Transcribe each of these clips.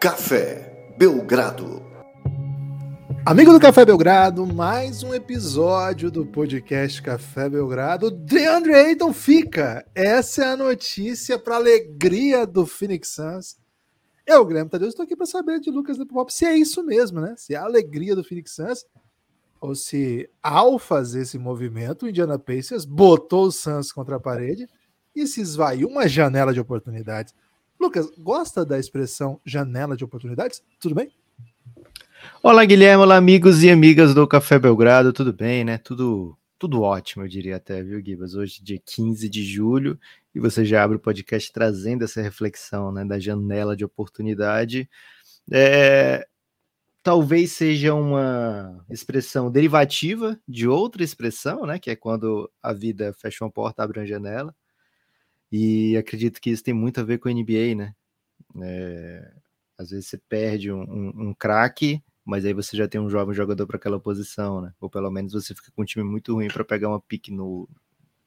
Café Belgrado. Amigo do Café Belgrado, mais um episódio do podcast Café Belgrado. DeAndre Ayton fica. Essa é a notícia para alegria do Phoenix Suns. Eu, Guilherme Tadeu, estou aqui para saber de Lucas Nepopop se é isso mesmo, né? Se é a alegria do Phoenix Suns ou se ao fazer esse movimento, o Indiana Pacers botou o Suns contra a parede e se esvaiu uma janela de oportunidades. Lucas, gosta da expressão janela de oportunidades? Tudo bem? Olá, Guilherme, olá, amigos e amigas do Café Belgrado, tudo bem, né? Tudo, tudo ótimo, eu diria até, viu, Gibas? Hoje, dia 15 de julho, e você já abre o podcast trazendo essa reflexão, né, da janela de oportunidade. É, talvez seja uma expressão derivativa de outra expressão, né, que é quando a vida fecha uma porta, abre uma janela. E acredito que isso tem muito a ver com a NBA, né? É, às vezes você perde um, um, um craque, mas aí você já tem um jovem jogador para aquela posição, né? Ou pelo menos você fica com um time muito ruim para pegar uma pique no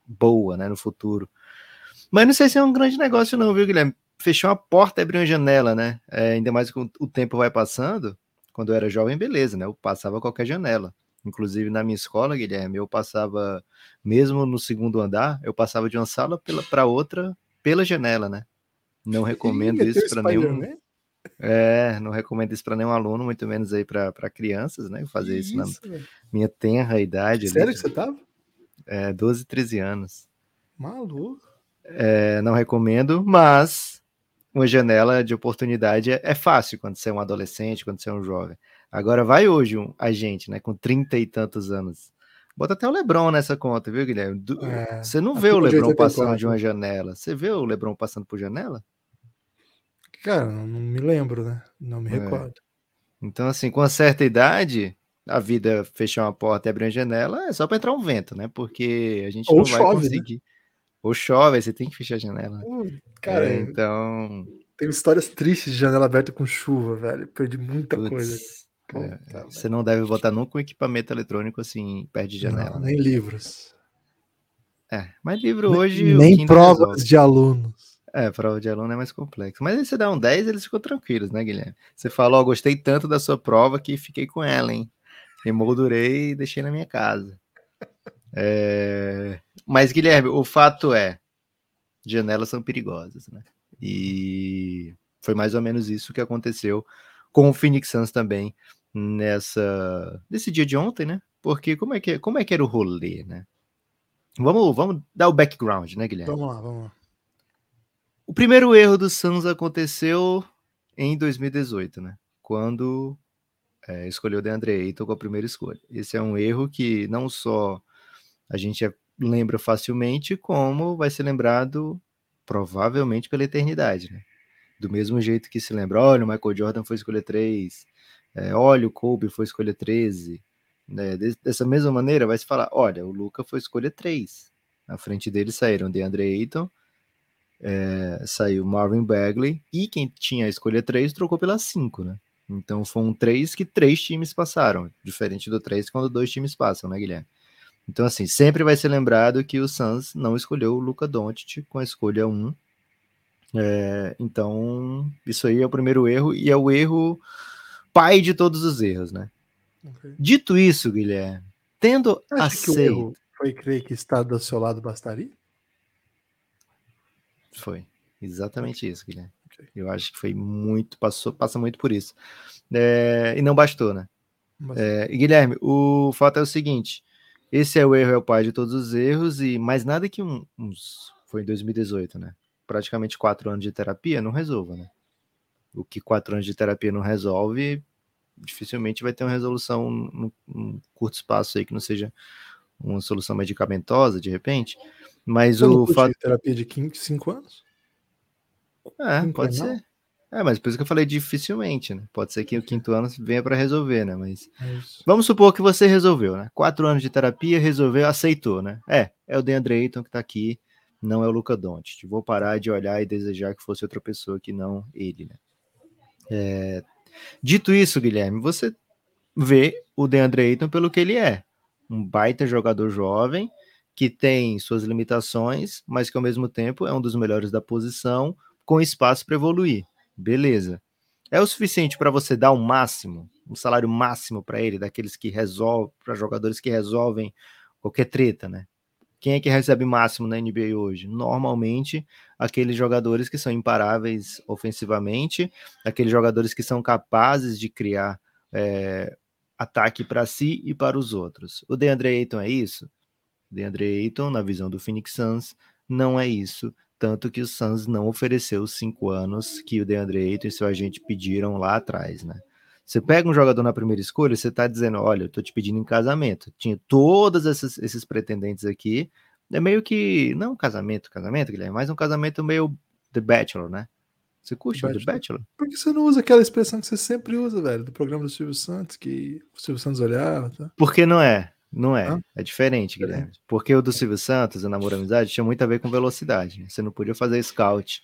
boa, né, no futuro. Mas não sei se é um grande negócio não, viu, Guilherme? Fechou uma porta e abriu uma janela, né? É, ainda mais que o tempo vai passando. Quando eu era jovem, beleza, né? Eu passava qualquer janela. Inclusive na minha escola, Guilherme, eu passava, mesmo no segundo andar, eu passava de uma sala para outra pela janela, né? Não recomendo isso para nenhum. É, não recomendo isso para nenhum aluno, muito menos aí para crianças, né? Fazer isso, isso na minha tenra idade. Sério ali, que você tava? É, 12, 13 anos. Maluco. É, não recomendo, mas uma janela de oportunidade é, é fácil quando você é um adolescente, quando você é um jovem. Agora vai hoje um, a gente, né, com trinta e tantos anos. Bota até o Lebron nessa conta, viu, Guilherme? Do, é, você não vê o Lebron passando de uma janela. Você vê o Lebron passando por janela? Cara, não, não me lembro, né? Não me é. recordo. Então, assim, com uma certa idade, a vida fechar uma porta e abrir uma janela é só para entrar um vento, né? Porque a gente Ou não chove, vai né? conseguir. Né? Ou chove, você tem que fechar a janela. Uh, cara, é, então. Tem histórias tristes de janela aberta com chuva, velho. Perdi muita Puts. coisa. É, tá, você não deve botar nunca um equipamento eletrônico assim, perto de janela. Não, nem livros. É, mas livro hoje. Nem provas resolve. de alunos. É, prova de aluno é mais complexo. Mas aí você dá um 10, eles ficam tranquilos, né, Guilherme? Você falou, oh, gostei tanto da sua prova que fiquei com ela, hein? Emoldurei e deixei na minha casa. É... Mas, Guilherme, o fato é, janelas são perigosas, né? E foi mais ou menos isso que aconteceu com o Phoenix Suns também nessa nesse dia de ontem, né? Porque como é que como é que era o rolê, né? Vamos vamos dar o background, né, Guilherme? Vamos lá, vamos lá. O primeiro erro do Suns aconteceu em 2018, né? Quando é, escolheu o DeAndre Ayton com a primeira escolha. Esse é um erro que não só a gente lembra facilmente, como vai ser lembrado provavelmente pela eternidade, né? do mesmo jeito que se lembra, olha, o Michael Jordan foi escolher 3, é, olha, o Kobe foi escolher 13. Né? Dessa mesma maneira, vai se falar, olha, o Luca foi escolher 3. Na frente dele saíram DeAndre Ayton, é, saiu Marvin Bagley, e quem tinha a escolha 3 trocou pela 5, né? Então um 3 que três times passaram, diferente do 3 quando dois times passam, né, Guilherme? Então, assim, sempre vai ser lembrado que o Suns não escolheu o Luca Doncic com a escolha 1, é, então, isso aí é o primeiro erro, e é o erro pai de todos os erros, né? Okay. Dito isso, Guilherme, tendo Acho aceito. Foi crer que estar do seu lado bastaria? Foi. Exatamente isso, Guilherme. Okay. Eu acho que foi muito, passou, passa muito por isso. É, e não bastou, né? É, e Guilherme, o fato é o seguinte: esse é o erro, é o pai de todos os erros, e mais nada que um, uns. Foi em 2018, né? praticamente quatro anos de terapia não resolva, né? O que quatro anos de terapia não resolve, dificilmente vai ter uma resolução num, num curto espaço aí que não seja uma solução medicamentosa, de repente. Mas o fato. terapia de cinco anos? É, cinco pode ser. Não? É, mas por isso que eu falei dificilmente, né? Pode ser que o quinto ano venha para resolver, né? Mas é vamos supor que você resolveu, né? Quatro anos de terapia, resolveu, aceitou, né? É, é o Deandre Ayton que tá aqui, não é o Luca Doncic. Vou parar de olhar e desejar que fosse outra pessoa que não ele, né? É... Dito isso, Guilherme, você vê o DeAndre Ayton pelo que ele é, um baita jogador jovem que tem suas limitações, mas que ao mesmo tempo é um dos melhores da posição, com espaço para evoluir. Beleza. é o suficiente para você dar o um máximo, um salário máximo para ele, daqueles que resolvem, para jogadores que resolvem qualquer treta, né? Quem é que recebe máximo na NBA hoje? Normalmente, aqueles jogadores que são imparáveis ofensivamente, aqueles jogadores que são capazes de criar é, ataque para si e para os outros. O DeAndre Ayton é isso? O DeAndre Ayton, na visão do Phoenix Suns, não é isso. Tanto que o Suns não ofereceu os cinco anos que o DeAndre Ayton e seu agente pediram lá atrás, né? Você pega um jogador na primeira escolha, você está dizendo, olha, eu tô te pedindo em casamento. Tinha todos esses, esses pretendentes aqui. É meio que, não um casamento, casamento, Guilherme, mas um casamento meio The Bachelor, né? Você curte The Bachelor? The Bachelor? Por que você não usa aquela expressão que você sempre usa, velho, do programa do Silvio Santos, que o Silvio Santos olhava, tá? Porque não é. Não é. É diferente, Guilherme. Porque o do Silvio Santos, o Namoro Amizade, tinha muito a ver com velocidade. Né? Você não podia fazer scout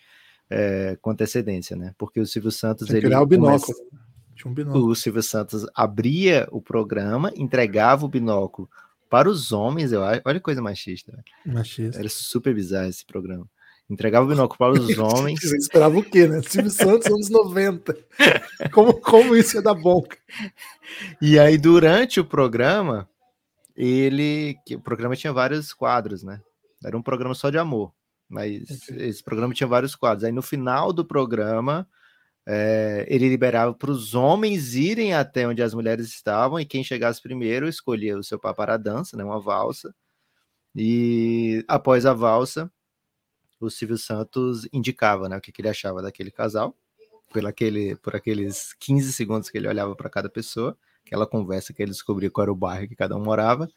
é, com antecedência, né? Porque o Silvio Santos. Tem ele criar o binóculo. Começa... Um binóculo. O Silvio Santos abria o programa, entregava o binóculo para os homens, eu acho. Olha que coisa machista. Machista. Era super bizarro esse programa. Entregava o binóculo para os homens. Você esperava o quê, né? Silvio Santos, anos 90. Como, como isso ia dar bom? E aí, durante o programa, ele. O programa tinha vários quadros, né? Era um programa só de amor. Mas esse programa tinha vários quadros. Aí no final do programa, é, ele liberava para os homens irem até onde as mulheres estavam e quem chegasse primeiro escolhia o seu par para a dança, né, uma valsa. E após a valsa, o Silvio Santos indicava né, o que, que ele achava daquele casal, por, aquele, por aqueles 15 segundos que ele olhava para cada pessoa, aquela conversa que ele descobria qual era o bairro que cada um morava.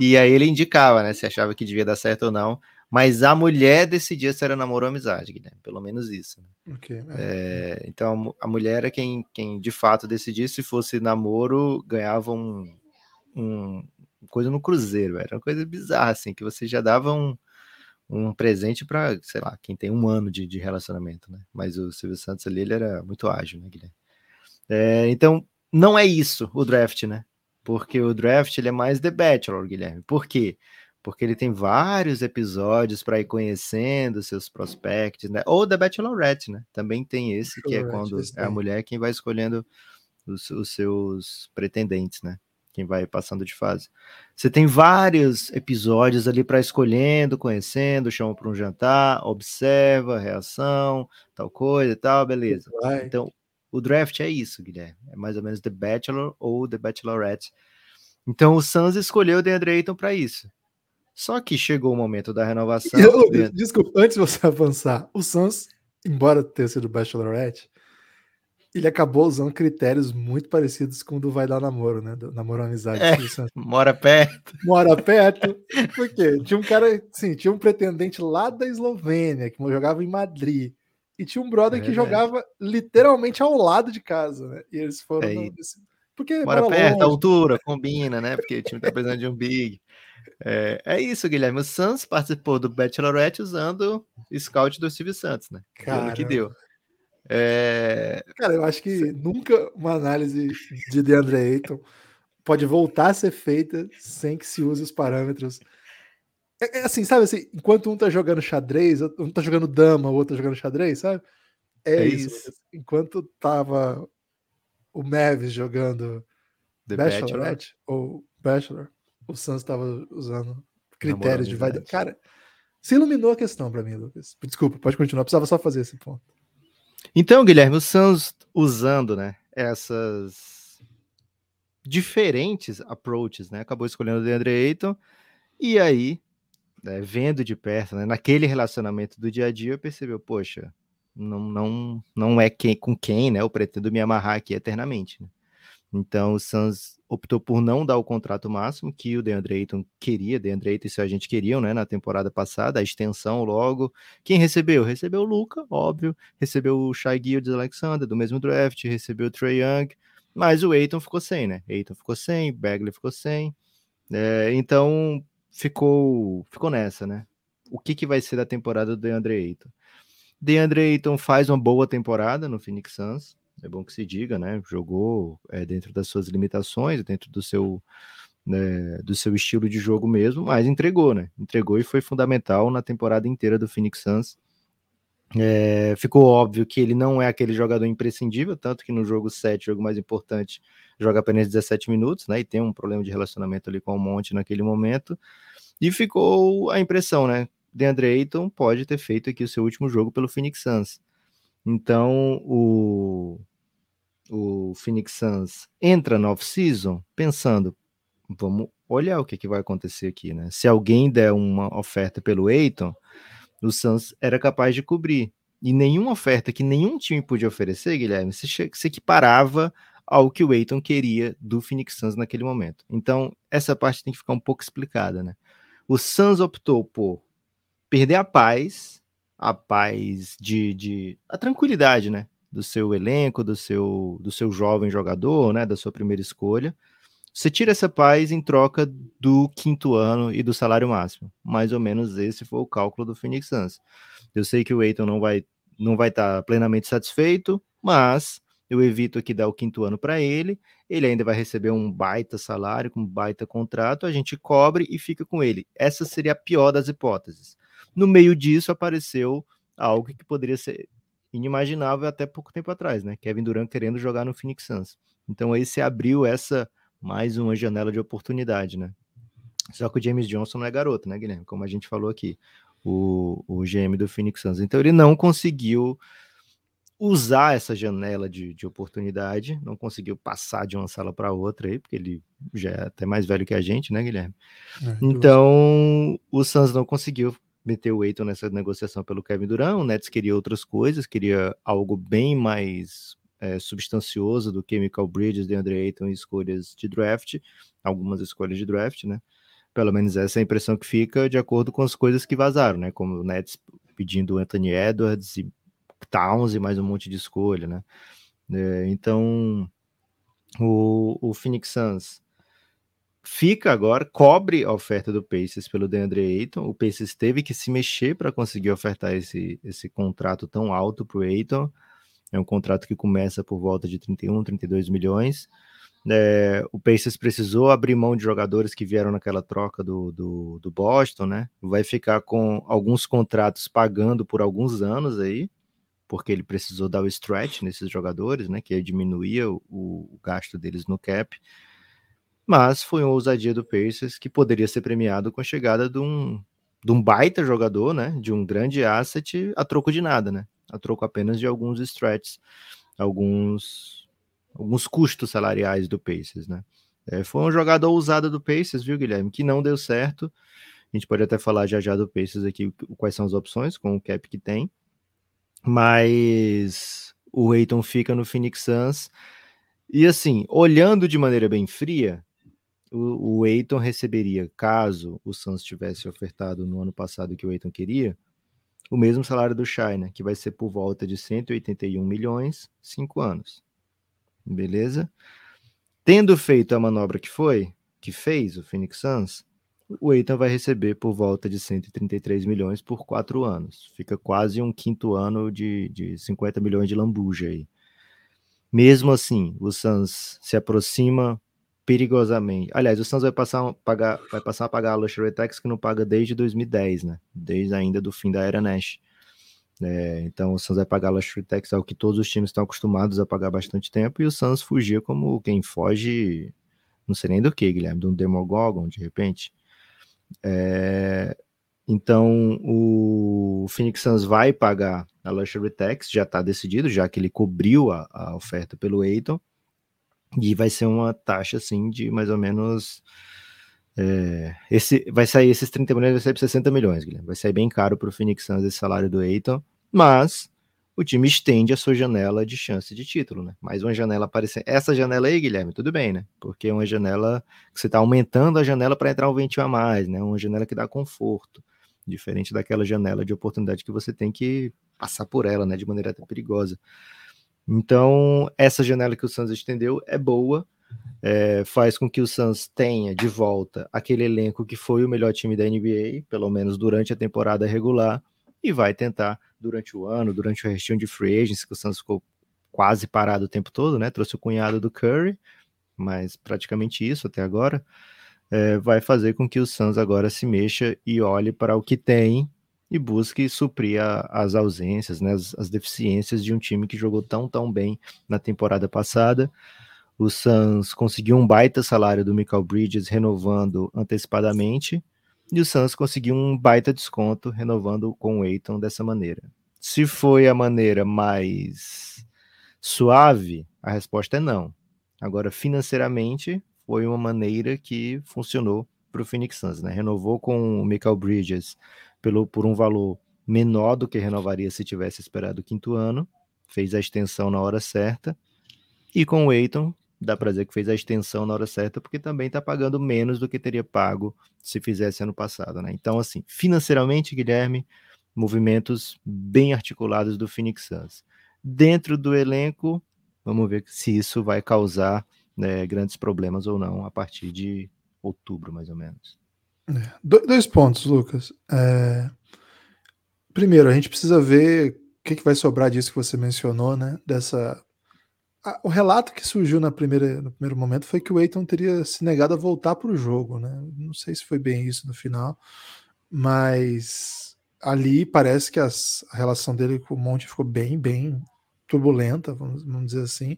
E aí ele indicava, né, se achava que devia dar certo ou não. Mas a mulher decidia se era namoro ou amizade, Guilherme, pelo menos isso. Né? Okay, é. É, então a mulher era quem, quem de fato decidia se fosse namoro, ganhava um, um coisa no cruzeiro, era uma coisa bizarra, assim, que você já dava um, um presente para, sei lá, quem tem um ano de, de relacionamento, né? Mas o Silvio Santos ali, ele era muito ágil, né, Guilherme? É, então, não é isso o draft, né? Porque o draft ele é mais The Bachelor, Guilherme. Por quê? porque ele tem vários episódios para ir conhecendo seus prospects, né? Ou da Bachelorette, né? Também tem esse, que é quando é a mulher quem vai escolhendo os, os, seus pretendentes, né? Quem vai passando de fase. Você tem vários episódios ali para escolhendo, conhecendo, chama para um jantar, observa, reação, tal coisa e tal, beleza. Então, o draft é isso, Guilherme. É mais ou menos The Bachelor ou The Bachelorette. Então, o Suns escolheu o DeAndre Ayton para isso. Só que chegou o momento da renovação. Eu, desculpa, antes de você avançar, o Suns, embora tenha sido Bachelorette, ele acabou usando critérios muito parecidos com o do Vai Dar Namoro, né? Do namoro Amizade. É, mora perto. Mora perto. Por quê? Tinha um cara, sim, tinha um pretendente lá da Eslovênia, que jogava em Madrid. E tinha um brother é que jogava literalmente ao lado de casa, né? E eles foram. É nesse... Porque mora perto, longe. a altura, combina, né? Porque o time tá precisando de um big. É, é isso, Guilherme. O Santos participou do Bachelorette usando scout do Silvio Santos, né? Cara, que deu. É... Cara, eu acho que nunca uma análise de DeAndre Ayton pode voltar a ser feita sem que se use os parâmetros. É, é assim, sabe assim, enquanto um tá jogando xadrez, um tá jogando dama, o outro tá jogando xadrez, sabe? É, é isso. isso. Enquanto tava o Mavis jogando The Bachelorette Bachelor. ou Bachelor, o Santos estava usando critérios de vaidade. Cara, se iluminou a questão para mim, Lucas. Desculpa, pode continuar. Precisava só fazer esse ponto. Então, Guilherme, o Santos usando, né, essas diferentes approaches, né, acabou escolhendo o DeAndre Ayton e aí, né, vendo de perto, né, naquele relacionamento do dia a dia, percebeu, poxa, não, não, não é quem, com quem, né, eu pretendo me amarrar aqui eternamente. Né? Então, o Suns optou por não dar o contrato máximo que o DeAndre Ayton queria, DeAndre Ayton e seu agente queriam, né, na temporada passada, a extensão logo. Quem recebeu? Recebeu o Luca, óbvio, recebeu o Shai Gildes Alexander, do mesmo draft, recebeu o Trey Young, mas o Ayton ficou sem, né? Ayton ficou sem, Bagley ficou sem, é, então ficou, ficou nessa, né? O que, que vai ser da temporada do DeAndre Ayton? DeAndre Ayton faz uma boa temporada no Phoenix Suns, é bom que se diga, né? Jogou é, dentro das suas limitações, dentro do seu, né, do seu estilo de jogo mesmo, mas entregou, né? Entregou e foi fundamental na temporada inteira do Phoenix Suns. É, ficou óbvio que ele não é aquele jogador imprescindível, tanto que no jogo 7, jogo mais importante, joga apenas 17 minutos, né? E tem um problema de relacionamento ali com o Monte naquele momento. E ficou a impressão, né? DeAndre Ayton pode ter feito aqui o seu último jogo pelo Phoenix Suns. Então, o, o Phoenix Suns entra no off-season pensando, vamos olhar o que, que vai acontecer aqui, né? Se alguém der uma oferta pelo Ayton, o Suns era capaz de cobrir. E nenhuma oferta que nenhum time podia oferecer, Guilherme, se, se equiparava ao que o Ayton queria do Phoenix Suns naquele momento. Então, essa parte tem que ficar um pouco explicada, né? O Suns optou por perder a paz, a paz de, de a tranquilidade, né, do seu elenco, do seu do seu jovem jogador, né, da sua primeira escolha. Você tira essa paz em troca do quinto ano e do salário máximo. Mais ou menos esse foi o cálculo do Phoenix Suns. Eu sei que o Eiton não vai não vai estar plenamente satisfeito, mas eu evito aqui dar o quinto ano para ele, ele ainda vai receber um baita salário, um baita contrato, a gente cobre e fica com ele. Essa seria a pior das hipóteses. No meio disso apareceu algo que poderia ser inimaginável até pouco tempo atrás, né? Kevin Durant querendo jogar no Phoenix Suns. Então aí se abriu essa mais uma janela de oportunidade, né? Só que o James Johnson não é garoto, né, Guilherme? Como a gente falou aqui, o, o GM do Phoenix Suns. Então ele não conseguiu usar essa janela de, de oportunidade, não conseguiu passar de uma sala para outra aí, porque ele já é até mais velho que a gente, né, Guilherme? É, então, o Suns não conseguiu meter o Eiton nessa negociação pelo Kevin Durant, o Nets queria outras coisas, queria algo bem mais é, substancioso do que Michael Bridges, DeAndre Ayton e escolhas de draft, algumas escolhas de draft, né? Pelo menos essa é a impressão que fica de acordo com as coisas que vazaram, né? Como o Nets pedindo Anthony Edwards e Towns e mais um monte de escolha, né? É, então, o, o Phoenix Suns fica agora, cobre a oferta do Pacers pelo DeAndre Ayton. O Pacers teve que se mexer para conseguir ofertar esse, esse contrato tão alto para o Ayton. É um contrato que começa por volta de 31, 32 milhões. É, o Pacers precisou abrir mão de jogadores que vieram naquela troca do, do, do Boston, né? Vai ficar com alguns contratos pagando por alguns anos aí porque ele precisou dar o stretch nesses jogadores, né, que diminuía o, o, gasto deles no cap. Mas foi uma ousadia do Pacers que poderia ser premiado com a chegada de um, de um baita jogador, né, de um grande asset a troco de nada, né, a troco apenas de alguns stretches, alguns alguns custos salariais do Pacers, né. É, foi uma jogada ousada do Pacers, viu, Guilherme, que não deu certo. A gente pode até falar já já do Pacers aqui, quais são as opções com o cap que tem mas o Eiton fica no Phoenix Suns. E assim, olhando de maneira bem fria, o, Eiton receberia, caso o Suns tivesse ofertado no ano passado o que o Eiton queria, o mesmo salário do Shai, né, que vai ser por volta de 181 milhões, cinco anos. Beleza? Tendo feito a manobra que foi, que fez o Phoenix Suns, o Eitan vai receber por volta de 133 milhões por quatro anos. Fica quase um quinto ano de, de 50 milhões de lambuja aí. Mesmo assim, o Suns se aproxima perigosamente. Aliás, o Suns vai passar a pagar, vai passar a pagar a luxury tax que não paga desde 2010, né? Desde ainda do fim da era Nash. É, então o Suns vai pagar a luxury tax, ao que todos os times estão acostumados a pagar bastante tempo, e o Suns fugia como quem foge, não sei nem do que, Guilherme, de um Demogorgon, de repente. É, então o Phoenix Suns vai pagar a luxury tax, já está decidido, já que ele cobriu a, a oferta pelo Eiton, e vai ser uma taxa assim de mais ou menos. É, esse, vai sair esses 30 milhões, vai sair para 60 milhões, Guilherme. Vai sair bem caro para o Phoenix Suns esse salário do Eiton, mas o time estende a sua janela de chance de título, né? Mais uma janela aparecendo. Essa janela aí, Guilherme, tudo bem, né? Porque é uma janela que você está aumentando a janela para entrar um ventinho a mais, né? Uma janela que dá conforto, diferente daquela janela de oportunidade que você tem que passar por ela, né? De maneira até perigosa. Então, essa janela que o Suns estendeu é boa, é, faz com que o Suns tenha de volta aquele elenco que foi o melhor time da NBA, pelo menos durante a temporada regular, e vai tentar durante o ano, durante o restinho de free agents, que o Santos ficou quase parado o tempo todo, né? Trouxe o cunhado do Curry, mas praticamente isso até agora. É, vai fazer com que o Suns agora se mexa e olhe para o que tem e busque suprir a, as ausências, né, as, as, deficiências de um time que jogou tão, tão bem na temporada passada. O Suns conseguiu um baita salário do Michael Bridges renovando antecipadamente, e o Suns conseguiu um baita desconto renovando com o Aiton dessa maneira. Se foi a maneira mais suave, a resposta é não. Agora, financeiramente, foi uma maneira que funcionou para o Phoenix Suns, né? Renovou com o Michael Bridges pelo, por um valor menor do que renovaria se tivesse esperado o quinto ano, fez a extensão na hora certa, e com o Aiton, dá para dizer que fez a extensão na hora certa, porque também está pagando menos do que teria pago se fizesse ano passado, né? Então, assim, financeiramente, Guilherme, movimentos bem articulados do Phoenix Suns. Dentro do elenco, vamos ver se isso vai causar né, grandes problemas ou não a partir de outubro, mais ou menos. É, dois pontos, Lucas. É... Primeiro, a gente precisa ver o que, que vai sobrar disso que você mencionou, né? Dessa. O relato que surgiu na primeira, no primeiro momento foi que o Eiton teria se negado a voltar para o jogo, né? Não sei se foi bem isso no final, mas ali parece que as, a relação dele com o Monte ficou bem, bem turbulenta, vamos, vamos dizer assim.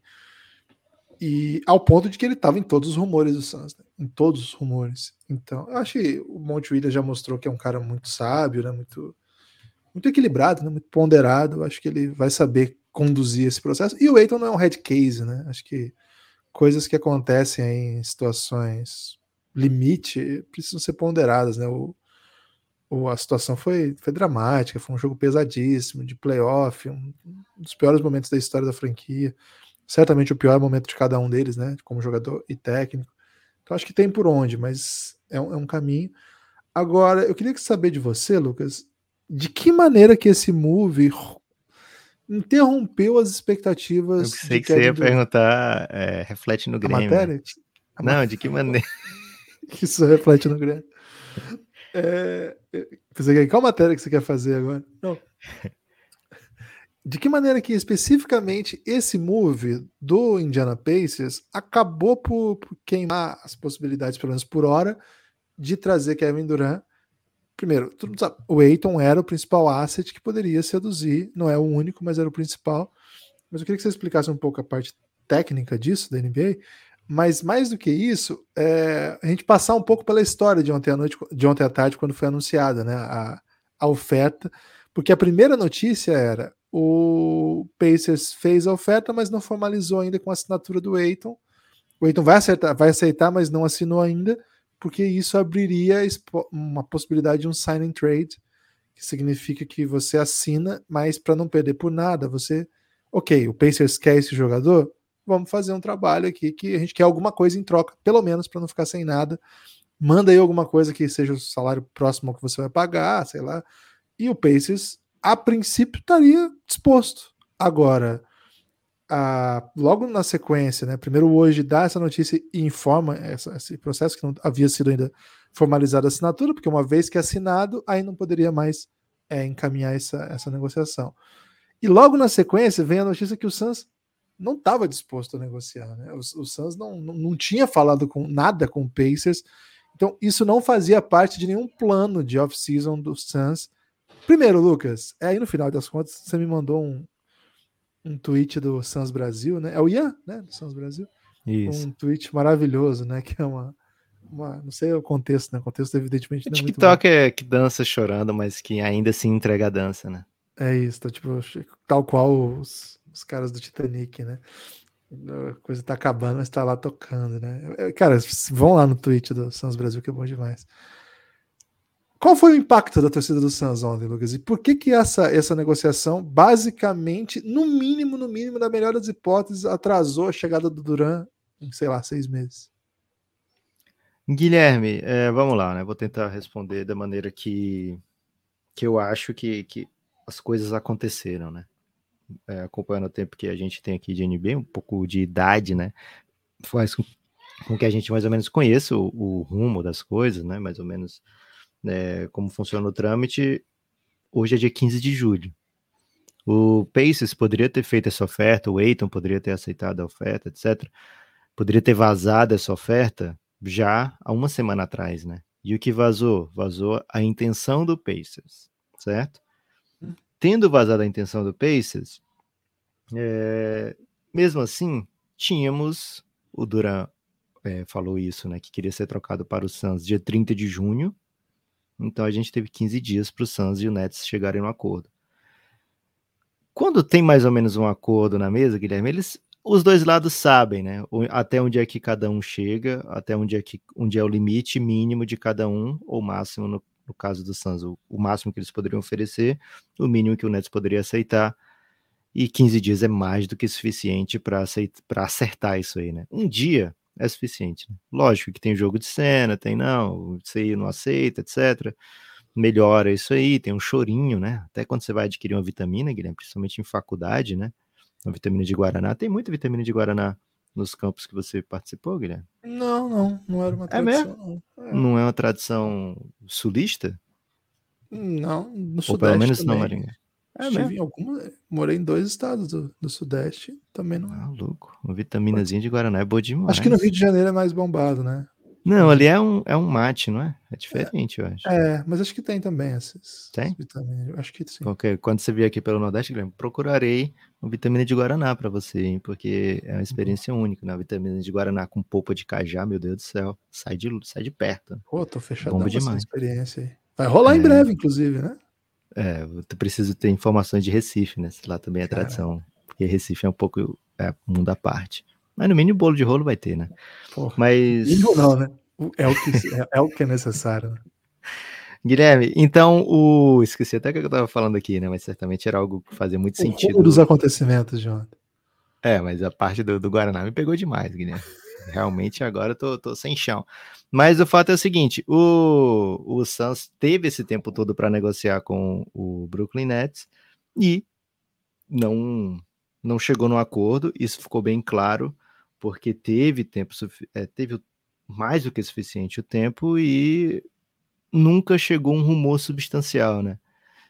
E ao ponto de que ele estava em todos os rumores do Suns, né? em todos os rumores. Então, eu acho que o Monte Williams já mostrou que é um cara muito sábio, né? muito, muito equilibrado, né? muito ponderado. Eu acho que ele vai saber conduzir esse processo. E o Eiton não é um head case, né? Acho que coisas que acontecem em situações limite precisam ser ponderadas, né? O, o, a situação foi, foi dramática, foi um jogo pesadíssimo, de playoff, um, um dos piores momentos da história da franquia certamente o pior momento de cada um deles, né? Como jogador e técnico. Então acho que tem por onde, mas é um, é um caminho. Agora, eu queria saber de você, Lucas, de que maneira que esse move interrompeu as expectativas. Eu sei que você ia do... perguntar, é, reflete no Grêmio. A matéria? A Não, de que maneira? Isso reflete no Grêmio. É, qual matéria que você quer fazer agora? Não. De que maneira que especificamente esse move do Indiana Pacers acabou por, por, queimar as possibilidades, pelo menos por hora, de trazer Kevin Durant. Primeiro, sabe, o Aiton era o principal asset que poderia seduzir, não é o único, mas era o principal. Mas eu queria que você explicasse um pouco a parte técnica disso da NBA. Mas mais do que isso, é, a gente passar um pouco pela história de ontem à noite, de ontem à tarde, quando foi anunciada né, a, a oferta, porque a primeira notícia era o Pacers fez a oferta, mas não formalizou ainda com a assinatura do Aiton. O Aiton vai, vai aceitar, mas não assinou ainda, porque isso abriria uma possibilidade de um sign and trade, que significa que você assina, mas para não perder por nada, você, ok, o Pacers quer esse jogador, vamos fazer um trabalho aqui que a gente quer alguma coisa em troca, pelo menos para não ficar sem nada. Manda aí alguma coisa que seja o salário próximo ao que você vai pagar, sei lá. E o Pacers a princípio estaria disposto. Agora, a, logo na sequência, né, primeiro hoje dá essa notícia e informa essa, esse processo que não havia sido ainda formalizada a assinatura, porque uma vez que é assinado, aí não poderia mais é, encaminhar essa, essa negociação. E logo na sequência vem a notícia que o Suns não estava disposto a negociar. Né? O, o não, não, não tinha falado com nada com o Pacers, então isso não fazia parte de nenhum plano de off-season do Suns Primeiro, Lucas, é aí no final das contas, você me mandou um, um tweet do Sans Brasil, né? É o Ian, né? Do Sans Brasil. Isso. Um tweet maravilhoso, né? Que é uma. uma não sei o contexto, né? O contexto, evidentemente, não é TikTok é que dança chorando, mas que ainda assim entrega a dança, né? É isso, tá, tipo, tal qual os, os caras do Titanic, né? A coisa tá acabando, mas tá lá tocando, né? É, cara, vão lá no tweet do Sans Brasil, que é bom demais. Qual foi o impacto da torcida do Suns ontem, Lucas? E por que que essa, essa negociação, basicamente, no mínimo, no mínimo, na melhor das hipóteses, atrasou a chegada do Duran em, sei lá, seis meses? Guilherme, é, vamos lá, né? Vou tentar responder da maneira que, que eu acho que, que as coisas aconteceram, né? É, acompanhando o tempo que a gente tem aqui de NBA, um pouco de idade, né? Faz com, que a gente mais ou menos conheça o, o rumo das coisas, né? Mais ou menos né, como funciona o trâmite, hoje é dia 15 de julho. O Pacers poderia ter feito essa oferta, o Aiton poderia ter aceitado a oferta, etc. Poderia ter vazado essa oferta já há uma semana atrás, né? E o que vazou? Vazou a intenção do Pacers. certo? Tendo vazado a intenção do Pacers, é, mesmo assim, tínhamos o Duran é, falou isso, né? Que queria ser trocado para o Suns dia 30 de junho. Então a gente teve 15 dias para o Suns e o Nets chegarem no acordo. Quando tem mais ou menos um acordo na mesa, Guilherme, eles os dois lados sabem, né? Até onde é que cada um chega, até onde é que onde é o limite mínimo de cada um, ou máximo no, no caso do Suns, o, o, máximo que eles poderiam oferecer, o mínimo que o Nets poderia aceitar. E 15 dias é mais do que suficiente para acertar isso aí, né? Um dia é suficiente. Né? Lógico que tem jogo de cena, tem não, você não aceita, etc. Melhora isso aí, tem um chorinho, né? Até quando você vai adquirir uma vitamina, Guilherme, principalmente em faculdade, né? Uma vitamina de Guaraná. Tem muita vitamina de Guaraná nos campos que você participou, Guilherme? Não, não, não era uma é tradição. É mesmo? Não. É. não é uma tradição sulista? Não, no Ou pelo menos também. não, Maringá. É Estive em alguma, morei em dois estados do, do Sudeste, também não. Ah, louco. Uma vitaminazinha de Guaraná é boa demais. Acho que no Rio de Janeiro é mais bombado, né? Não, ali é um, é um mate, não é? É diferente, é, eu acho. É, mas acho que tem também essas, tem? Vitaminas. Acho que sim. Okay. Quando você vier aqui pelo Nordeste, Guilherme, procurarei uma vitamina de Guaraná para você, hein? Porque é uma experiência uhum. única, né? Uma vitamina de Guaraná com polpa de cajá, meu Deus do céu. Sai de, sai de perto. Pô, tô fechado com essa experiência aí. Vai rolar é. em breve, inclusive, né? É, tu precisa ter informações de Recife, né? Lá também é tradição. Porque Recife é um pouco é, mundo à parte. Mas no mínimo bolo de rolo vai ter, né? Porra, Mas. Não, né? É o que é, é, o que é necessário. Né? Guilherme, então o. Esqueci até o que eu tava falando aqui, né? Mas certamente era algo que fazia muito o sentido. dos acontecimentos, João. É, mas a parte do, do Guaraná me pegou demais, Guilherme. Realmente agora eu tô, tô sem chão. Mas o fato é o seguinte: o, o Suns teve esse tempo todo para negociar com o Brooklyn Nets e não, não chegou no acordo. Isso ficou bem claro, porque teve tempo, é, teve mais do que suficiente o tempo e nunca chegou um rumor substancial, né?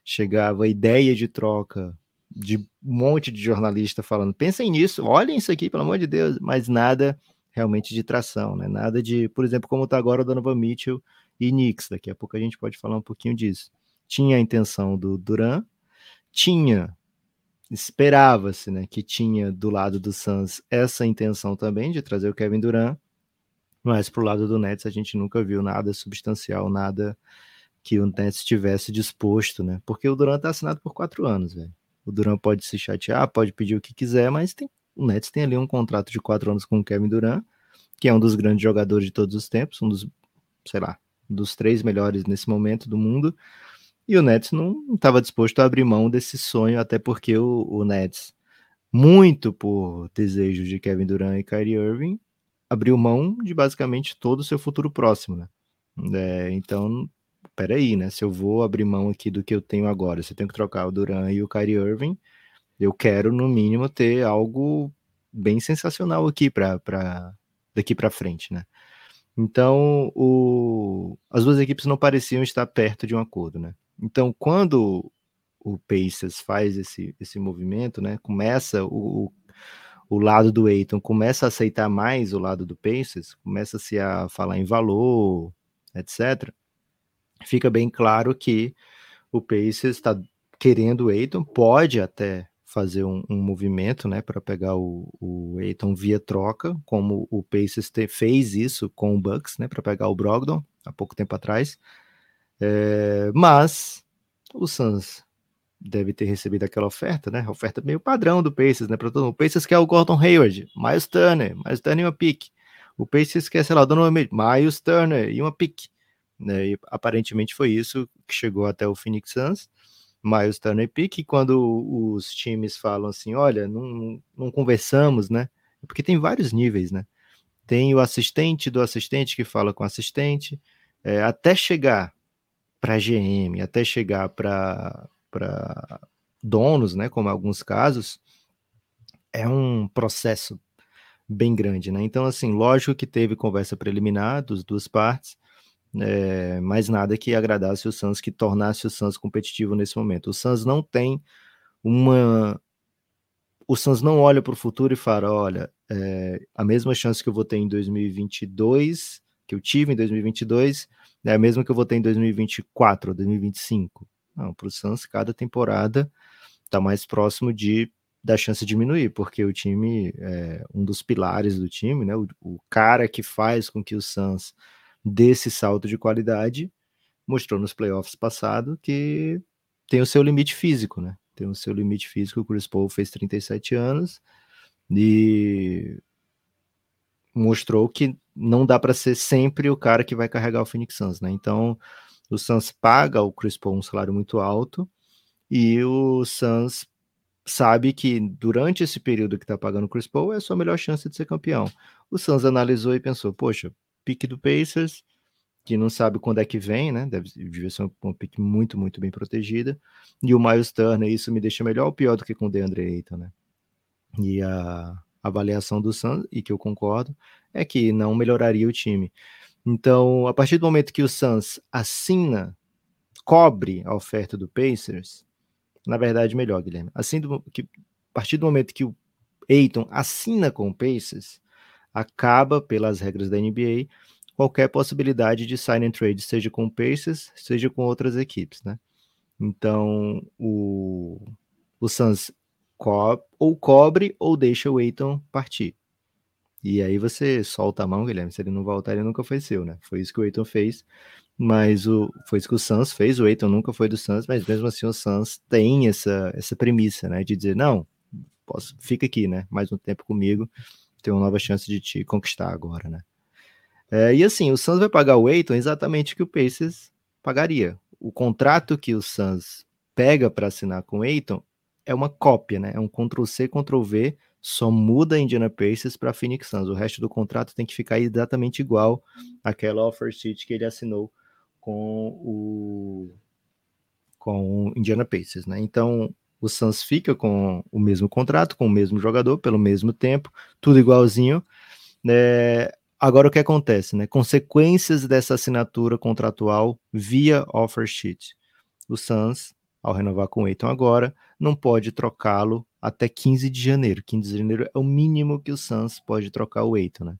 Chegava a ideia de troca de um monte de jornalista falando: pensem nisso, olhem isso aqui, pelo amor de Deus, mas nada realmente de tração, né? Nada de, por exemplo, como está agora o Donovan Mitchell e Knicks, daqui a pouco a gente pode falar um pouquinho disso. Tinha a intenção do Duran, tinha, esperava-se, né, que tinha do lado do Suns essa intenção também de trazer o Kevin Durant, mas pro lado do Nets a gente nunca viu nada substancial, nada que o Nets tivesse disposto, né? Porque o Durant tá assinado por quatro anos, velho. O Durant pode se chatear, pode pedir o que quiser, mas tem o Nets tem ali um contrato de quatro anos com o Kevin Durant, que é um dos grandes jogadores de todos os tempos, um dos, sei lá, dos três melhores nesse momento do mundo. E o Nets não estava disposto a abrir mão desse sonho, até porque o, o Nets, muito por desejo de Kevin Durant e Kyrie Irving, abriu mão de basicamente todo o seu futuro próximo, né? É, então, peraí, né? Se eu vou abrir mão aqui do que eu tenho agora, se eu tenho que trocar o Durant e o Kyrie Irving, eu quero, no mínimo, ter algo bem sensacional aqui para daqui para frente, né? Então, o, as duas equipes não pareciam estar perto de um acordo, né? Então, quando o Pacers faz esse, esse movimento, né? Começa o, o lado do Eiton começa a aceitar mais o lado do Pacers, começa-se a falar em valor, etc. Fica bem claro que o Pacers está querendo o Eiton, pode até fazer um, um movimento, né, para pegar o, o Aiton via troca, como o Pacers te, fez isso com o Bucks, né, para pegar o Brogdon há pouco tempo atrás. É, mas o Suns deve ter recebido aquela oferta, né? Oferta meio padrão do Pacers, né? Para todo mundo. O Pacers quer o Gordon Hayward, Miles Turner, Miles Turner e uma pick. O Pacers quer, sei lá, o Donovan Miles Turner e uma pick. Né? E aparentemente foi isso que chegou até o Phoenix Suns. Miles Turner Pick, quando os times falam assim, olha, não, não conversamos, né? Porque tem vários níveis, né? Tem o assistente do assistente que fala com o assistente, é, até chegar para GM, até chegar para donos, né? Como alguns casos, é um processo bem grande, né? Então, assim, lógico que teve conversa preliminar dos duas partes, é, mais nada que agradasse o Suns, que tornasse o Suns competitivo nesse momento. O Suns não tem uma. O Suns não olha para o futuro e fala: olha, é, a mesma chance que eu vou ter em 2022, que eu tive em 2022, é a mesma que eu vou ter em 2024 ou 2025. Não, para o Suns, cada temporada está mais próximo de da chance de diminuir, porque o time, é, um dos pilares do time, né, o, o cara que faz com que o Suns dê esse salto de qualidade, mostrou nos playoffs passado que tem o seu limite físico, né? Tem o seu limite físico. O Chris Paul fez 37 anos e mostrou que não dá para ser sempre o cara que vai carregar o Phoenix Suns, né? Então, o Suns paga o Chris Paul um salário muito alto e o Suns sabe que durante esse período que está pagando o Chris Paul é a sua melhor chance de ser campeão. O Suns analisou e pensou, poxa, pique do Pacers, que não sabe quando é que vem, né? Deve, deve ser uma pique muito, muito bem protegida. E o Miles Turner, isso me deixa melhor ou pior do que com o DeAndre Ayton, né? E a avaliação do Suns, e que eu concordo, é que não melhoraria o time. Então, a partir do momento que o Suns assina, cobre a oferta do Pacers, na verdade, melhor, Guilherme. Assim, do, que, a partir do momento que o Aiton assina com o Pacers, acaba, pelas regras da NBA, qualquer possibilidade de sign and trade, seja com o Pacers, seja com outras equipes, né? Então, o, o Suns co ou cobre ou deixa o Aiton partir. E aí você solta a mão, Guilherme. Se ele não voltar, ele nunca foi seu, né? Foi isso que o Aiton fez. Mas o, foi isso que o Suns fez. O Aiton nunca foi do Suns, mas mesmo assim o Suns tem essa, essa premissa, né? De dizer, não, posso, fica aqui, né? Mais um tempo comigo. Tem uma nova chance de te conquistar agora, né? É, e assim, o Suns vai pagar o Aiton exatamente o que o Pacers pagaria. O contrato que o Suns pega para assinar com o Aiton é uma cópia, né? É um Ctrl-C, Ctrl-V só muda Indiana Pacers para Phoenix Suns. O resto do contrato tem que ficar exatamente igual àquela offer sheet que ele assinou com o com o Indiana Pacers, né? Então, o Suns fica com o mesmo contrato, com o mesmo jogador, pelo mesmo tempo, tudo igualzinho. É, agora, o que acontece, né? Consequências dessa assinatura contratual via offer sheet. O Suns, ao renovar com o Aiton agora, não pode trocá-lo até 15 de janeiro. 15 de janeiro é o mínimo que o Suns pode trocar o Eiton, né?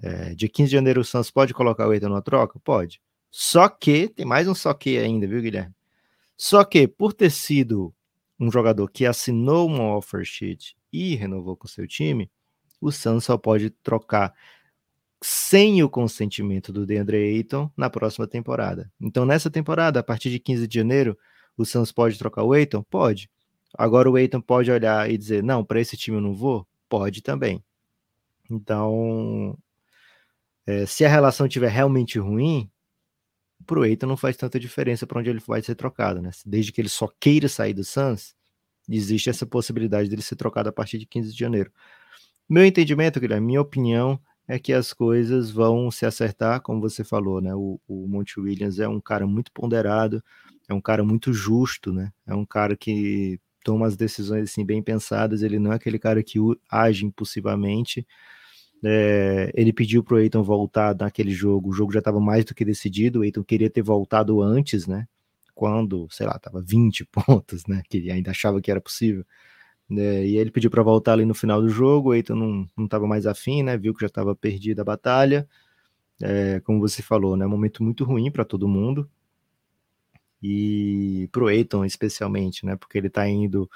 É, dia 15 de janeiro o Suns pode colocar o Eiton na troca? Pode. Só que, tem mais um só que ainda, viu, Guilherme? Só que, por ter sido um jogador que assinou uma offer sheet e renovou com seu time, o Suns só pode trocar sem o consentimento do DeAndre Ayton na próxima temporada. Então, nessa temporada, a partir de 15 de janeiro, o Suns pode trocar o Ayton? Pode. Agora o Eitan pode olhar e dizer, não, para esse time eu não vou? Pode também. Então, é, se a relação estiver realmente ruim, para o Eitan não faz tanta diferença para onde ele vai ser trocado, né? Desde que ele só queira sair do Suns, existe essa possibilidade dele ser trocado a partir de 15 de janeiro. Meu entendimento, Guilherme, minha opinião é que as coisas vão se acertar, como você falou, né? O, o Monte Williams é um cara muito ponderado, é um cara muito justo, né? É um cara que toma as decisões assim bem pensadas, ele não é aquele cara que age impulsivamente. É, ele pediu para o Eiton voltar naquele jogo, o jogo já estava mais do que decidido, o Eiton queria ter voltado antes, né? Quando, sei lá, estava 20 pontos, né? Que ele ainda achava que era possível. É, e ele pediu para voltar ali no final do jogo, o Eiton não estava mais afim, né? Viu que já estava perdida a batalha. É, como você falou, né? Um momento muito ruim para todo mundo e pro Eiton especialmente, né? Porque ele tá indo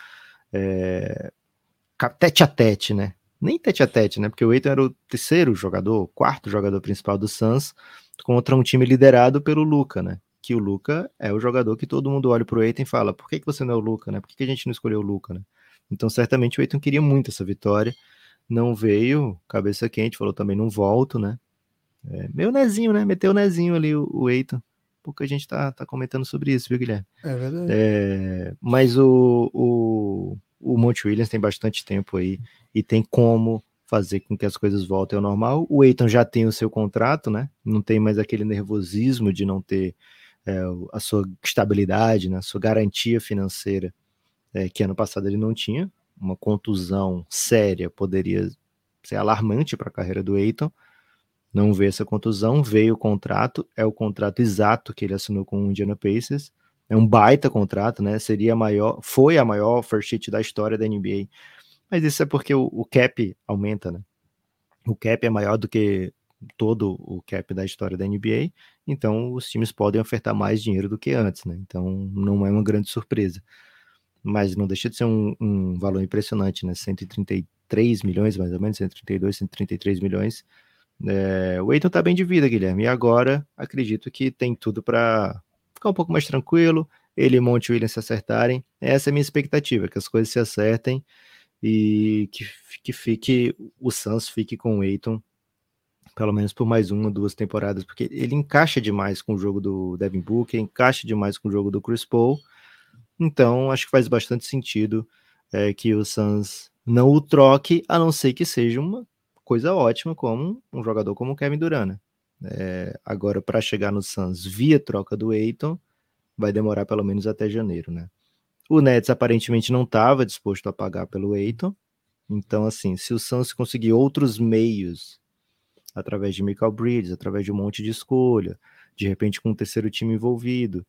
é, tete a tete, né? Nem tete a tete, né? Porque o Eiton era o terceiro jogador, quarto jogador principal do Suns contra um time liderado pelo Luca, né? Que o Luca é o jogador que todo mundo olha pro Eiton e fala: por que, que você não é o Luca, né? Por que, que a gente não escolheu o Luca, né? Então, certamente o Eiton queria muito essa vitória, não veio, cabeça quente, falou também não volto, né? É, meu Nezinho, né? Meteu o Nezinho ali, o, o Eiton pouca gente tá, tá comentando sobre isso, viu, Guilherme? É verdade. É, mas o, o, o Monte Williams tem bastante tempo aí e tem como fazer com que as coisas voltem ao normal. O Eiton já tem o seu contrato, né? Não tem mais aquele nervosismo de não ter é, a sua estabilidade, né? a sua garantia financeira, é, que ano passado ele não tinha. Uma contusão séria poderia ser alarmante para a carreira do Eiton não veio essa contusão, veio o contrato, é o contrato exato que ele assinou com o Indiana Pacers. É um baita contrato, né? Seria a maior, foi a maior first sheet da história da NBA. Mas isso é porque o, o cap aumenta, né? O cap é maior do que todo o cap da história da NBA, então os times podem ofertar mais dinheiro do que antes, né? Então não é uma grande surpresa. Mas não deixa de ser um, um valor impressionante, né? 133 milhões, mais ou menos, 132, 133 milhões. É, o Eiton tá bem de vida, Guilherme, e agora acredito que tem tudo para ficar um pouco mais tranquilo, ele e Monte Williams se acertarem. Essa é a minha expectativa, que as coisas se acertem e que, que fique o Suns fique com o Eiton pelo menos por mais uma, duas temporadas, porque ele encaixa demais com o jogo do Devin Booker, encaixa demais com o jogo do Chris Paul. Então, acho que faz bastante sentido é, que o Suns não o troque, a não ser que seja uma coisa ótima como um jogador como o Kevin Durant. É, agora, para chegar no Suns via troca do Aiton, vai demorar pelo menos até janeiro, né? O Nets aparentemente não estava disposto a pagar pelo Aiton, então, assim, se o Suns conseguir outros meios através de Michael Bridges, através de um monte de escolha, de repente com um terceiro time envolvido,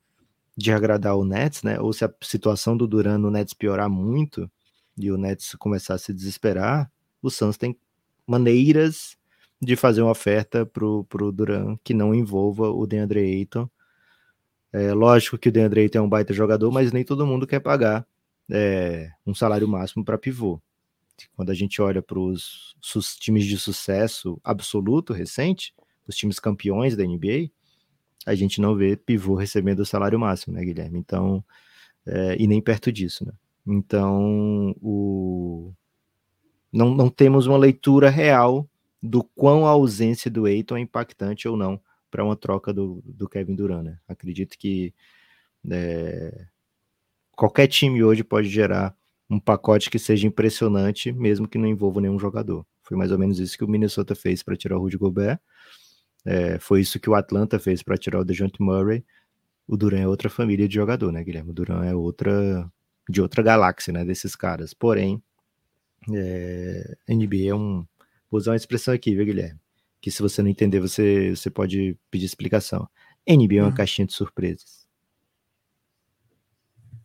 de agradar o Nets, né? Ou se a situação do Duran no Nets piorar muito e o Nets começar a se desesperar, o Suns tem maneiras de fazer uma oferta pro, pro Duran que não envolva o DeAndre Ayton. É lógico que o DeAndre é um baita jogador, mas nem todo mundo quer pagar é, um salário máximo para pivô. Quando a gente olha para os times de sucesso absoluto recente, os times campeões da NBA, a gente não vê pivô recebendo o salário máximo, né, Guilherme? Então, é, e nem perto disso, né? Então, o... não, não temos uma leitura real do quão a ausência do Eiton é impactante ou não para uma troca do, do Kevin Durant. Né? Acredito que é, qualquer time hoje pode gerar um pacote que seja impressionante, mesmo que não envolva nenhum jogador. Foi mais ou menos isso que o Minnesota fez para tirar o Rudy Gobert. É, foi isso que o Atlanta fez para tirar o DeJounte Murray. O Duran é outra família de jogador, né, Guilherme? O Duran é outra de outra galáxia, né, desses caras. Porém, é, NBA é um vou usar uma expressão aqui, viu, Guilherme? Que se você não entender, você, você pode pedir explicação. NBA é uma uhum. caixinha de surpresas.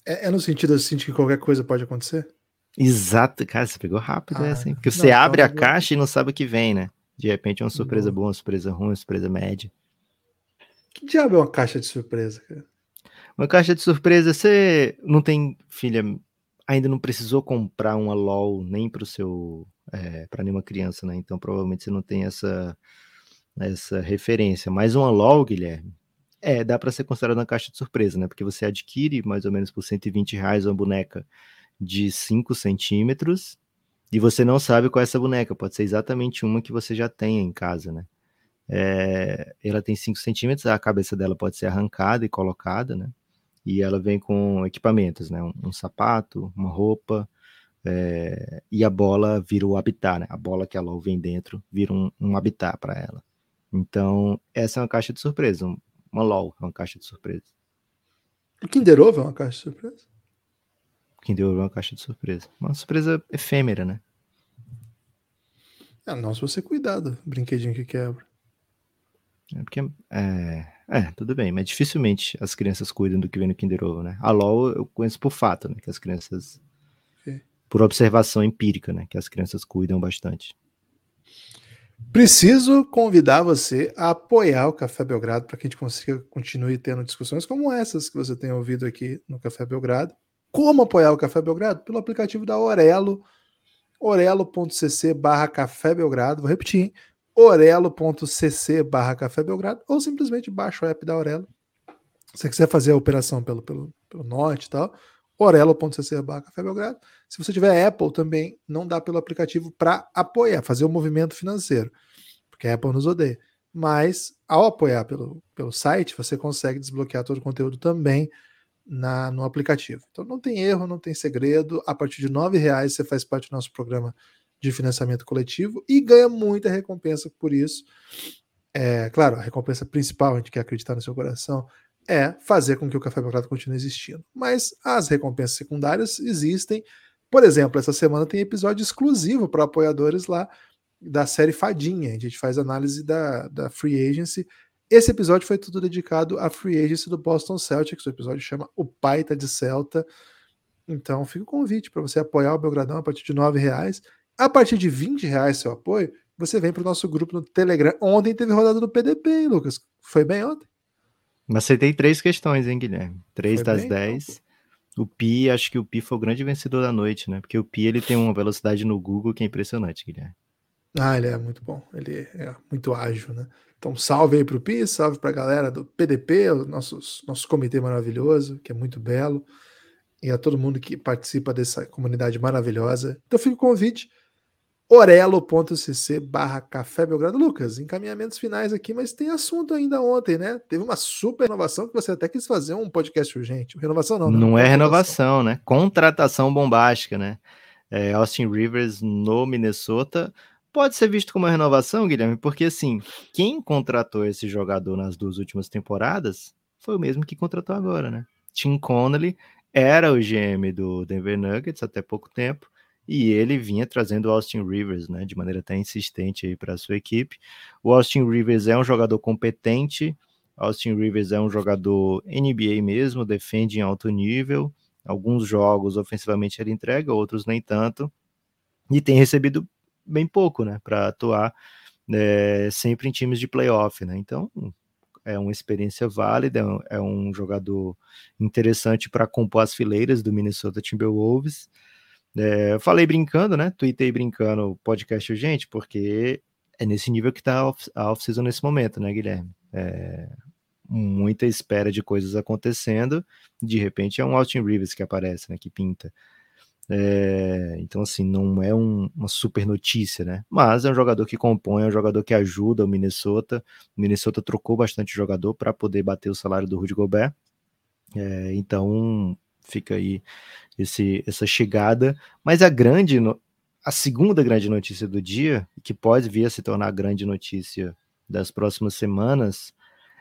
É, é no sentido assim de que qualquer coisa pode acontecer? Exato, cara, você pegou rápido ah, essa, hein? Porque você não, abre então a caixa e não sabe o que vem, né? De repente é uma surpresa boa, uma surpresa ruim, uma surpresa média. Que diabo é uma caixa de surpresa, cara? Uma caixa de surpresa, você não tem, filha, ainda não precisou comprar uma LOL nem para o seu, é, para nenhuma criança, né? Então provavelmente você não tem essa, essa referência. Mas uma LOL, Guilherme, é, dá para ser considerado uma caixa de surpresa, né? Porque você adquire mais ou menos por 120 reais uma boneca de 5 centímetros e você não sabe qual é essa boneca. Pode ser exatamente uma que você já tenha em casa, né? É, ela tem 5 centímetros, a cabeça dela pode ser arrancada e colocada, né? E ela vem com equipamentos, né? Um, um sapato, uma roupa, é, e a bola vira o habitat, né? A bola que ela vem dentro vira um, um habitat para ela. Então, essa é uma caixa de surpresa, um, uma LOL, é uma caixa de surpresa. O Kinder Ovo é uma caixa de surpresa? O Kinder Ovo é uma caixa de surpresa. Uma surpresa efêmera, né? É, não se você cuidar do brinquedinho que quebra. É porque, é, é, tudo bem, mas dificilmente as crianças cuidam do que vem no Kinder Ovo, né? A LOL eu conheço por fato, né? Que as crianças. Por observação empírica, né? Que as crianças cuidam bastante. Preciso convidar você a apoiar o Café Belgrado para que a gente consiga continue tendo discussões como essas que você tem ouvido aqui no Café Belgrado. Como apoiar o Café Belgrado? Pelo aplicativo da Orelo, orelo.cc barra Café Belgrado. Vou repetir, orelo.cc barra Café Belgrado ou simplesmente baixa o app da Orelo. Se você quiser fazer a operação pelo, pelo, pelo norte e tal, orelo.cc barra Café Belgrado. Se você tiver Apple também, não dá pelo aplicativo para apoiar, fazer o movimento financeiro, porque a Apple nos odeia. Mas ao apoiar pelo, pelo site, você consegue desbloquear todo o conteúdo também na, no aplicativo. Então não tem erro, não tem segredo. A partir de R$ reais você faz parte do nosso programa de financiamento coletivo e ganha muita recompensa por isso. É, claro, a recompensa principal, a gente quer acreditar no seu coração, é fazer com que o Café Belgrado continue existindo. Mas as recompensas secundárias existem. Por exemplo, essa semana tem episódio exclusivo para apoiadores lá da série Fadinha. A gente faz análise da, da Free Agency. Esse episódio foi tudo dedicado à Free Agency do Boston Celtics. O episódio chama O Pai Tá de Celta. Então fica o convite para você apoiar o Belgradão a partir de R$ reais. A partir de 20 reais seu apoio, você vem para o nosso grupo no Telegram. Ontem teve rodada do PDP, hein, Lucas? Foi bem ontem? Acertei três questões, hein, Guilherme? Três foi das bem, dez. Então. O Pi, acho que o Pi foi o grande vencedor da noite, né? Porque o Pi ele tem uma velocidade no Google que é impressionante, Guilherme. Ah, ele é muito bom. Ele é muito ágil, né? Então, salve aí para o Pi, salve para a galera do PDP, o nosso, nosso comitê maravilhoso, que é muito belo, e a todo mundo que participa dessa comunidade maravilhosa. Então, fica o convite orelo.cc barra Café Belgrado. Lucas, encaminhamentos finais aqui, mas tem assunto ainda ontem, né? Teve uma super renovação que você até quis fazer um podcast urgente. Renovação não, né? Não, é renovação, né? Contratação bombástica, né? É, Austin Rivers no Minnesota pode ser visto como uma renovação, Guilherme, porque assim, quem contratou esse jogador nas duas últimas temporadas foi o mesmo que contratou agora, né? Tim Connolly era o GM do Denver Nuggets até pouco tempo e ele vinha trazendo o Austin Rivers, né, de maneira até insistente aí para a sua equipe. O Austin Rivers é um jogador competente, Austin Rivers é um jogador NBA mesmo, defende em alto nível. Alguns jogos ofensivamente ele entrega, outros nem tanto. E tem recebido bem pouco, né, para atuar é, sempre em times de playoff, né? Então é uma experiência válida, é um é jogador interessante para compor as fileiras do Minnesota Timberwolves. É, falei brincando, né? Tuitei brincando podcast urgente, porque é nesse nível que tá a off-season nesse momento, né, Guilherme? É, muita espera de coisas acontecendo, de repente é um Austin Rivers que aparece, né, que pinta. É, então, assim, não é um, uma super notícia, né? Mas é um jogador que compõe, é um jogador que ajuda o Minnesota. O Minnesota trocou bastante jogador para poder bater o salário do Rudy Gobert. É, então, fica aí esse, essa chegada. Mas a grande, a segunda grande notícia do dia, que pode vir a se tornar a grande notícia das próximas semanas,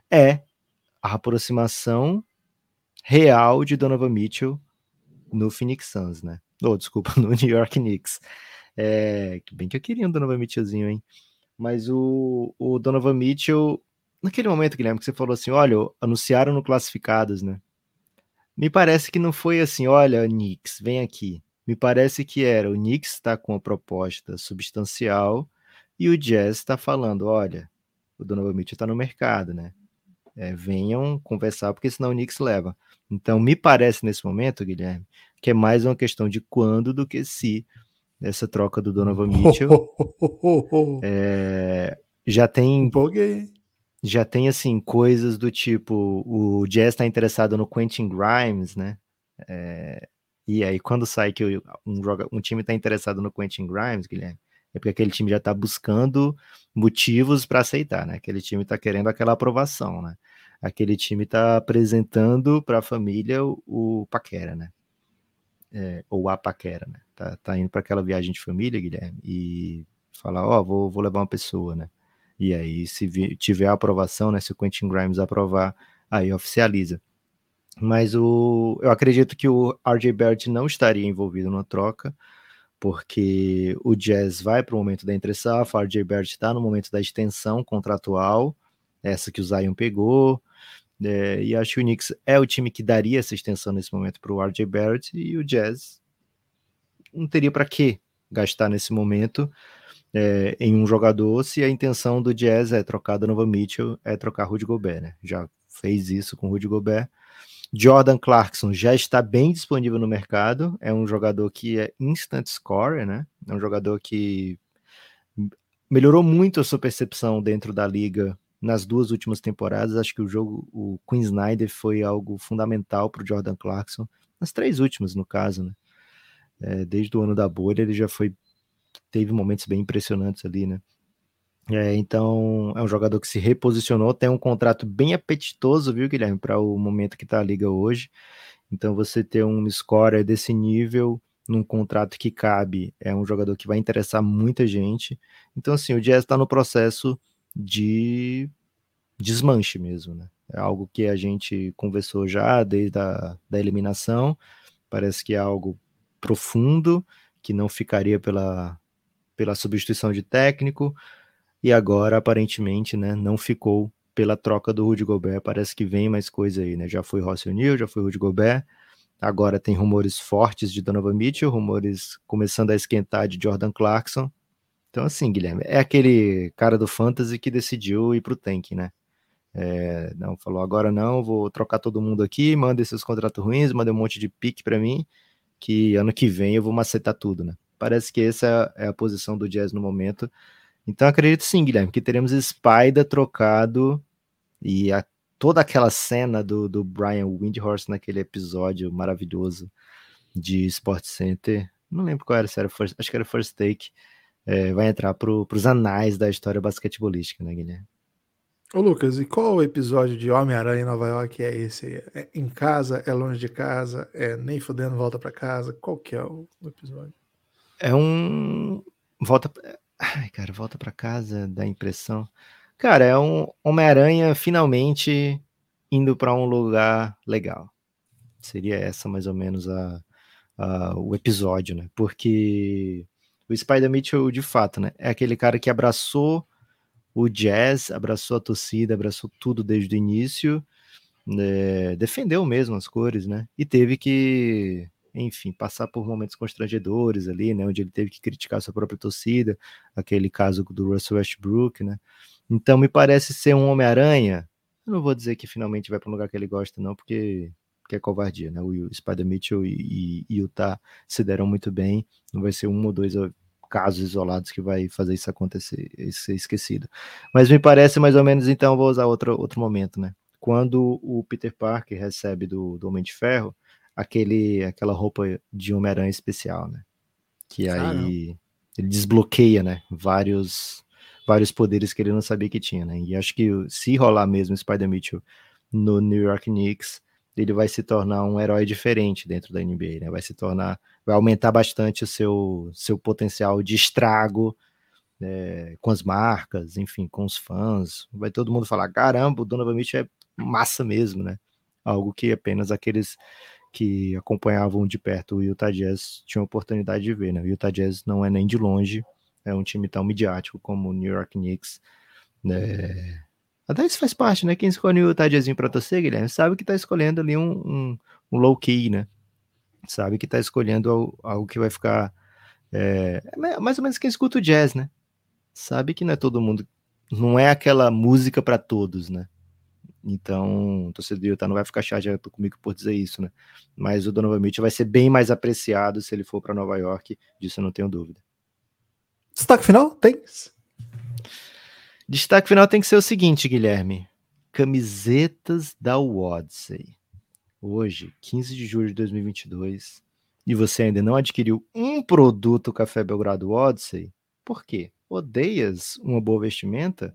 é a aproximação real de Donovan Mitchell no Phoenix Suns, né? Ou, oh, desculpa, no New York Knicks. É, bem que eu queria um Donovan Mitchellzinho, hein? Mas o, o Donovan Mitchell, naquele momento, Guilherme, que você falou assim: olha, anunciaram no Classificados, né? Me parece que não foi assim, olha, Knicks, vem aqui. Me parece que era o Knicks está com uma proposta substancial e o Jazz está falando, olha, o Donovan Mitchell está no mercado, né? É, venham conversar, porque senão o Knicks leva. Então, me parece nesse momento, Guilherme, que é mais uma questão de quando do que se essa troca do Donovan Mitchell. é, já tem. Empolguei já tem assim coisas do tipo o Jazz está interessado no Quentin Grimes, né? É, e aí quando sai que um, um time está interessado no Quentin Grimes, Guilherme, é porque aquele time já está buscando motivos para aceitar, né? Aquele time está querendo aquela aprovação, né? Aquele time está apresentando para a família o, o, paquera, né? É, ou a paquera, né? Tá, tá indo para aquela viagem de família, Guilherme, e falar, ó, oh, vou, vou levar uma pessoa, né? E aí, se tiver aprovação, né, se o Quentin Grimes aprovar, aí oficializa. Mas o, eu acredito que o RJ Barrett não estaria envolvido na troca, porque o Jazz vai para o momento da entre-safra, o RJ Barrett está no momento da extensão contratual, essa que o Zion pegou, é, e acho que o Knicks é o time que daria essa extensão nesse momento para o RJ Barrett, e o Jazz não teria para que gastar nesse momento, é, em um jogador se a intenção do Jazz é trocar Donovan Mitchell, é trocar Rudy Gobert, né? Já fez isso com Rudy Gobert. Jordan Clarkson já está bem disponível no mercado, é um jogador que é instant scorer, né? É um jogador que melhorou muito a sua percepção dentro da liga nas duas últimas temporadas. Acho que o jogo, o Queen Snyder foi algo fundamental para o Jordan Clarkson, nas três últimas, no caso, né? É, desde o ano da bolha, ele já foi teve momentos bem impressionantes ali, né? É, então, é um jogador que se reposicionou, tem um contrato bem apetitoso, viu, Guilherme, para o momento que está a liga hoje. Então, você ter um scorer desse nível num contrato que cabe, é um jogador que vai interessar muita gente. Então, assim, o Jazz está no processo de desmanche mesmo, né? É algo que a gente conversou já desde a da eliminação. Parece que é algo profundo, que não ficaria pela pela substituição de técnico e agora aparentemente, né, não ficou pela troca do Rudy Gobert. Parece que vem mais coisa aí, né? Já foi Rossi O'Neal, já foi Rudy Gobert. Agora tem rumores fortes de Donovan Mitchell, rumores começando a esquentar de Jordan Clarkson. Então, assim, Guilherme, é aquele cara do fantasy que decidiu ir pro tank, né? É, não, falou, agora não, vou trocar todo mundo aqui, manda esses contratos ruins, manda um monte de pique para mim, que ano que vem eu vou macetar tudo, né? Parece que essa é a posição do Jazz no momento. Então acredito sim, Guilherme, que teremos Spider trocado e a, toda aquela cena do, do Brian Windhorst naquele episódio maravilhoso de Sport Center. Não lembro qual era, se era first, acho que era First Take. É, vai entrar para os anais da história basquetebolística, né, Guilherme? Ô Lucas, e qual episódio de Homem-Aranha em Nova York é esse? É em casa? É longe de casa? É nem fudendo volta para casa? Qual que é o episódio? É um volta Ai, cara, volta para casa, dá impressão. Cara, é um Homem-Aranha finalmente indo para um lugar legal. Seria essa mais ou menos a, a, o episódio, né? Porque o Spider Mitchell, de fato, né? É aquele cara que abraçou o jazz, abraçou a torcida, abraçou tudo desde o início, né? defendeu mesmo as cores, né? E teve que, enfim, passar por momentos constrangedores ali, né? Onde ele teve que criticar sua própria torcida, aquele caso do Russell Westbrook, né? Então me parece ser um Homem-Aranha. Eu não vou dizer que finalmente vai para um lugar que ele gosta, não, porque, é covardia, né? O Spider Mitchell e, e, e Utah se deram muito bem. Não vai ser um ou dois casos isolados que vai fazer isso acontecer, ser esquecido. Mas me parece mais ou menos, então, vou usar outro, outro momento, né? Quando o Peter Parker recebe do, do Homem de Ferro aquele, aquela roupa de Homem-Aranha especial, né? Que aí ele desbloqueia, né? Vários, vários poderes que ele não sabia que tinha, né? E acho que se rolar mesmo Spider Mitchell no New York Knicks, ele vai se tornar um herói diferente dentro da NBA, né? Vai se tornar, vai aumentar bastante o seu, seu potencial de estrago é, com as marcas, enfim, com os fãs. Vai todo mundo falar: caramba, o Donovan Mitchell é massa mesmo, né? Algo que apenas aqueles que acompanhavam de perto o Utah Jazz tinham oportunidade de ver, né? O Utah Jazz não é nem de longe é um time tão midiático como o New York Knicks, né? Até isso faz parte, né? Quem escolhe o Tadjazinho para torcer, Guilherme, sabe que tá escolhendo ali um, um, um low key, né? Sabe que tá escolhendo algo, algo que vai ficar. É, é, mais ou menos quem escuta o jazz, né? Sabe que não é todo mundo. Não é aquela música para todos, né? Então, o torcedor tá, não vai ficar chateado comigo por dizer isso, né? Mas o Donovan Mitchell vai ser bem mais apreciado se ele for para Nova York, disso eu não tenho dúvida. Destaque final? Tem? Destaque final tem que ser o seguinte, Guilherme. Camisetas da Odyssey. Hoje, 15 de julho de 2022, e você ainda não adquiriu um produto Café Belgrado Odyssey, por quê? Odeias uma boa vestimenta?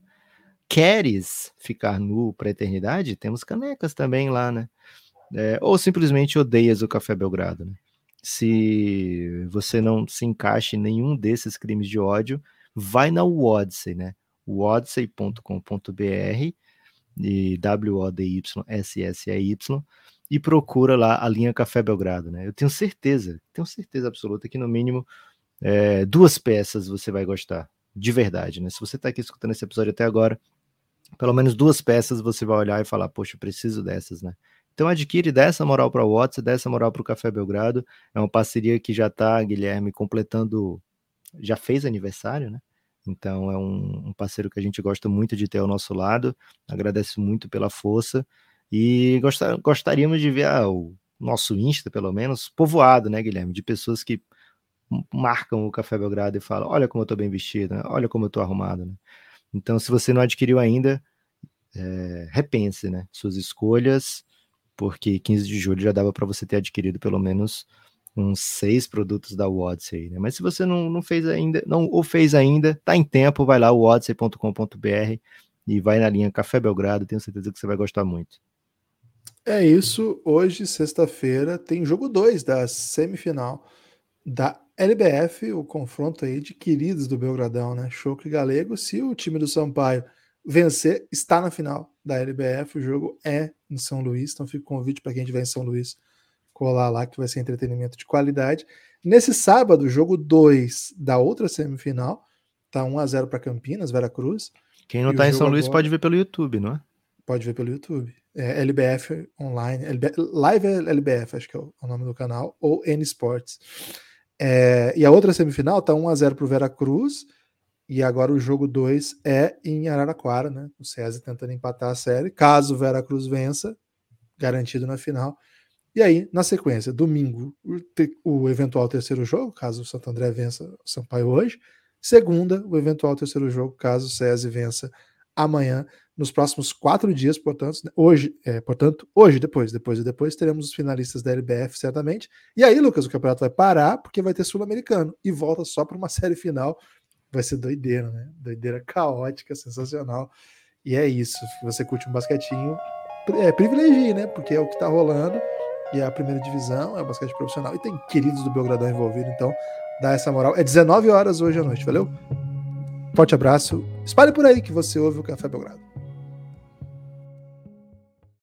Queres ficar nu para a eternidade? Temos canecas também lá, né? É, ou simplesmente odeias o Café Belgrado, né? Se você não se encaixa em nenhum desses crimes de ódio, vai na Odyssey, né? odyssey.com.br e W-O-D-Y-S-S-E-Y e procura lá a linha Café Belgrado, né? Eu tenho certeza, tenho certeza absoluta que no mínimo é, duas peças você vai gostar, de verdade, né? Se você está aqui escutando esse episódio até agora, pelo menos duas peças você vai olhar e falar, poxa, preciso dessas, né? Então adquire dessa moral para o WhatsApp, dessa moral para o Café Belgrado. É uma parceria que já está, Guilherme, completando, já fez aniversário, né? Então é um, um, parceiro que a gente gosta muito de ter ao nosso lado. Agradeço muito pela força e gostar, gostaríamos de ver ah, o nosso Insta, pelo menos, povoado, né, Guilherme? De pessoas que marcam o Café Belgrado e falam: olha como eu estou bem vestido, né? olha como eu estou arrumado. Né? Então, se você não adquiriu ainda, é, repense né, suas escolhas, porque 15 de julho já dava para você ter adquirido pelo menos uns seis produtos da Odyssey, né? Mas se você não, não fez ainda, não ou fez ainda, tá em tempo, vai lá, odyssey.com.br e vai na linha Café Belgrado, tenho certeza que você vai gostar muito. É isso, hoje, sexta-feira, tem jogo 2 da semifinal da LBF, o confronto aí de queridos do Belgradão, né? Choco e Galego. Se o time do Sampaio vencer, está na final da LBF. O jogo é em São Luís, então fica o convite para quem estiver em São Luís colar lá, que vai ser entretenimento de qualidade. Nesse sábado, jogo 2 da outra semifinal, tá 1 a 0 para Campinas, Vera Cruz. Quem não tá em São Luís agora... pode ver pelo YouTube, não é? Pode ver pelo YouTube. É LBF Online, LB... Live LBF, acho que é o nome do canal, ou N Sports. É... E a outra semifinal tá 1 a 0 para o Vera Cruz E agora o jogo 2 é em Araraquara, né? O César tentando empatar a série. Caso o Veracruz vença, garantido na final. E aí, na sequência, domingo, o, te, o eventual terceiro jogo, caso o Santo André vença o Sampaio hoje. Segunda, o eventual terceiro jogo, caso o César vença amanhã. Nos próximos quatro dias, portanto, né, hoje, é, portanto, hoje, depois, depois e depois, teremos os finalistas da LBF, certamente. E aí, Lucas, o campeonato vai parar porque vai ter Sul-Americano e volta só para uma série final. Vai ser doideira, né? Doideira caótica, sensacional. E é isso. Você curte um basquetinho, é, privilegie, né? Porque é o que está rolando. E é a primeira divisão, é o basquete profissional. E tem queridos do Belgradão envolvido, então dá essa moral. É 19 horas hoje à noite, valeu? Forte abraço. Espalhe por aí que você ouve o Café Belgrado.